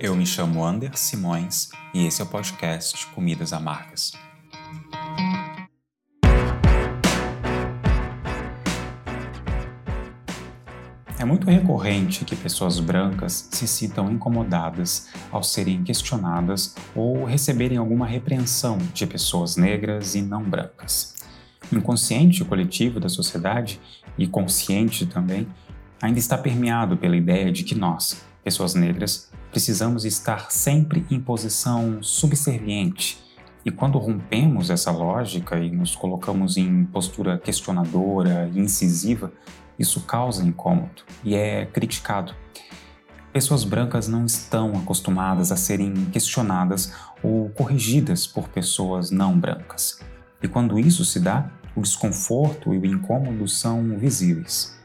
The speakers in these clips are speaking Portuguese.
Eu me chamo Ander Simões e esse é o podcast Comidas Amargas. É muito recorrente que pessoas brancas se sintam incomodadas ao serem questionadas ou receberem alguma repreensão de pessoas negras e não brancas. Inconsciente coletivo da sociedade, e consciente também, ainda está permeado pela ideia de que nós, pessoas negras, precisamos estar sempre em posição subserviente. E quando rompemos essa lógica e nos colocamos em postura questionadora e incisiva, isso causa incômodo e é criticado. Pessoas brancas não estão acostumadas a serem questionadas ou corrigidas por pessoas não brancas. E quando isso se dá, o desconforto e o incômodo são visíveis.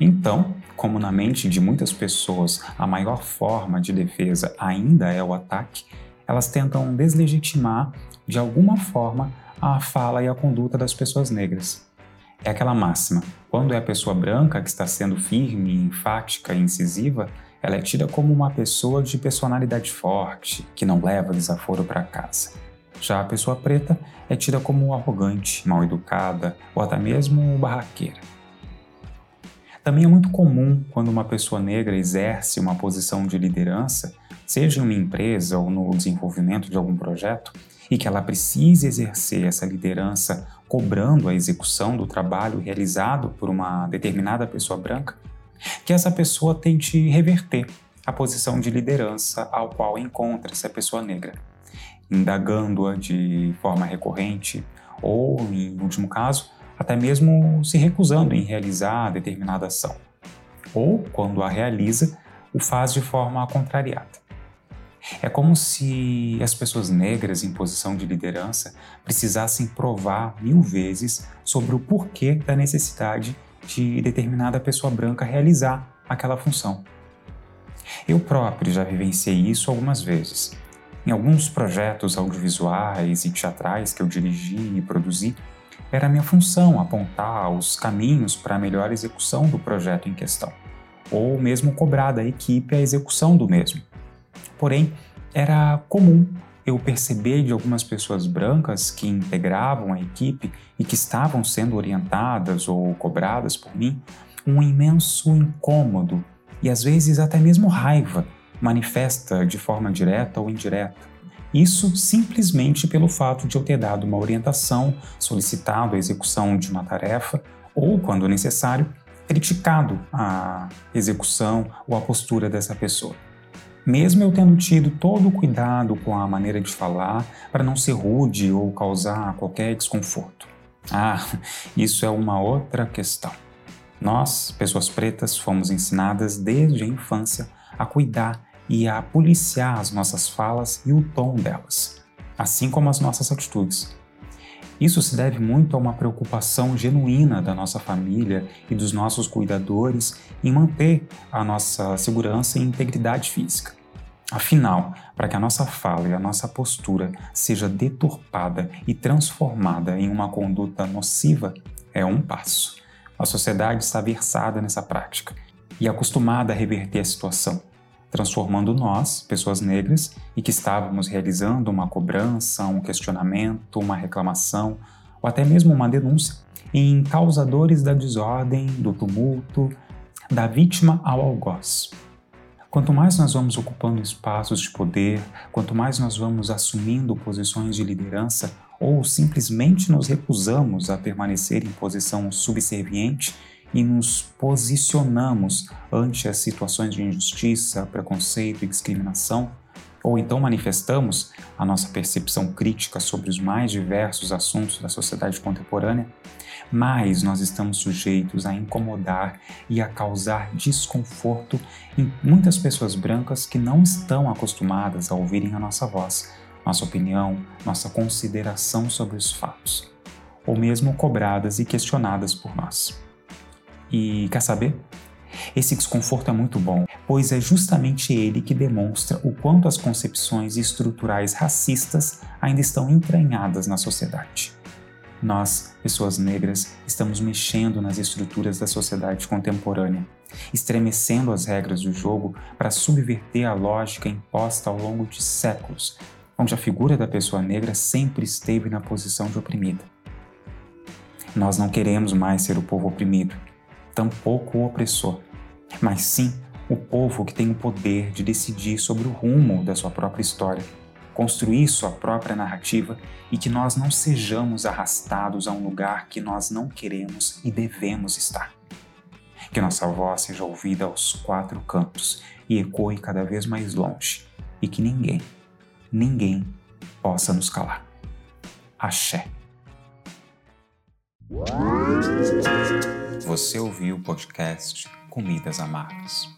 Então, como na mente de muitas pessoas a maior forma de defesa ainda é o ataque, elas tentam deslegitimar de alguma forma a fala e a conduta das pessoas negras. É aquela máxima: quando é a pessoa branca que está sendo firme, enfática e incisiva, ela é tida como uma pessoa de personalidade forte, que não leva desaforo para casa. Já a pessoa preta é tida como arrogante, mal educada ou até mesmo barraqueira. Também é muito comum quando uma pessoa negra exerce uma posição de liderança, seja em uma empresa ou no desenvolvimento de algum projeto, e que ela precise exercer essa liderança cobrando a execução do trabalho realizado por uma determinada pessoa branca, que essa pessoa tente reverter a posição de liderança ao qual encontra-se a pessoa negra, indagando-a de forma recorrente ou, em último caso, até mesmo se recusando em realizar determinada ação. Ou, quando a realiza, o faz de forma contrariada. É como se as pessoas negras em posição de liderança precisassem provar mil vezes sobre o porquê da necessidade de determinada pessoa branca realizar aquela função. Eu próprio já vivenciei isso algumas vezes. Em alguns projetos audiovisuais e teatrais que eu dirigi e produzi, era minha função apontar os caminhos para a melhor execução do projeto em questão, ou mesmo cobrar da equipe a execução do mesmo. Porém, era comum eu perceber de algumas pessoas brancas que integravam a equipe e que estavam sendo orientadas ou cobradas por mim um imenso incômodo e às vezes até mesmo raiva manifesta de forma direta ou indireta. Isso simplesmente pelo fato de eu ter dado uma orientação, solicitado a execução de uma tarefa ou, quando necessário, criticado a execução ou a postura dessa pessoa mesmo eu tendo tido todo o cuidado com a maneira de falar para não ser rude ou causar qualquer desconforto. Ah, isso é uma outra questão. Nós, pessoas pretas, fomos ensinadas desde a infância a cuidar e a policiar as nossas falas e o tom delas, assim como as nossas atitudes. Isso se deve muito a uma preocupação genuína da nossa família e dos nossos cuidadores em manter a nossa segurança e integridade física. Afinal, para que a nossa fala e a nossa postura seja deturpada e transformada em uma conduta nociva, é um passo. A sociedade está versada nessa prática e acostumada a reverter a situação, transformando nós, pessoas negras, e que estávamos realizando uma cobrança, um questionamento, uma reclamação ou até mesmo uma denúncia, em causadores da desordem, do tumulto, da vítima ao algoz. Quanto mais nós vamos ocupando espaços de poder, quanto mais nós vamos assumindo posições de liderança ou simplesmente nos recusamos a permanecer em posição subserviente, e nos posicionamos ante as situações de injustiça, preconceito e discriminação, ou então manifestamos a nossa percepção crítica sobre os mais diversos assuntos da sociedade contemporânea, mais nós estamos sujeitos a incomodar e a causar desconforto em muitas pessoas brancas que não estão acostumadas a ouvirem a nossa voz, nossa opinião, nossa consideração sobre os fatos, ou mesmo cobradas e questionadas por nós. E quer saber? Esse desconforto é muito bom, pois é justamente ele que demonstra o quanto as concepções estruturais racistas ainda estão entranhadas na sociedade. Nós, pessoas negras, estamos mexendo nas estruturas da sociedade contemporânea, estremecendo as regras do jogo para subverter a lógica imposta ao longo de séculos, onde a figura da pessoa negra sempre esteve na posição de oprimida. Nós não queremos mais ser o povo oprimido, tampouco o opressor, mas sim o povo que tem o poder de decidir sobre o rumo da sua própria história, construir sua própria narrativa e que nós não sejamos arrastados a um lugar que nós não queremos e devemos estar. Que nossa voz seja ouvida aos quatro cantos e ecoe cada vez mais longe, e que ninguém, ninguém possa nos calar. Axé. Você ouviu o podcast Comidas Amargas.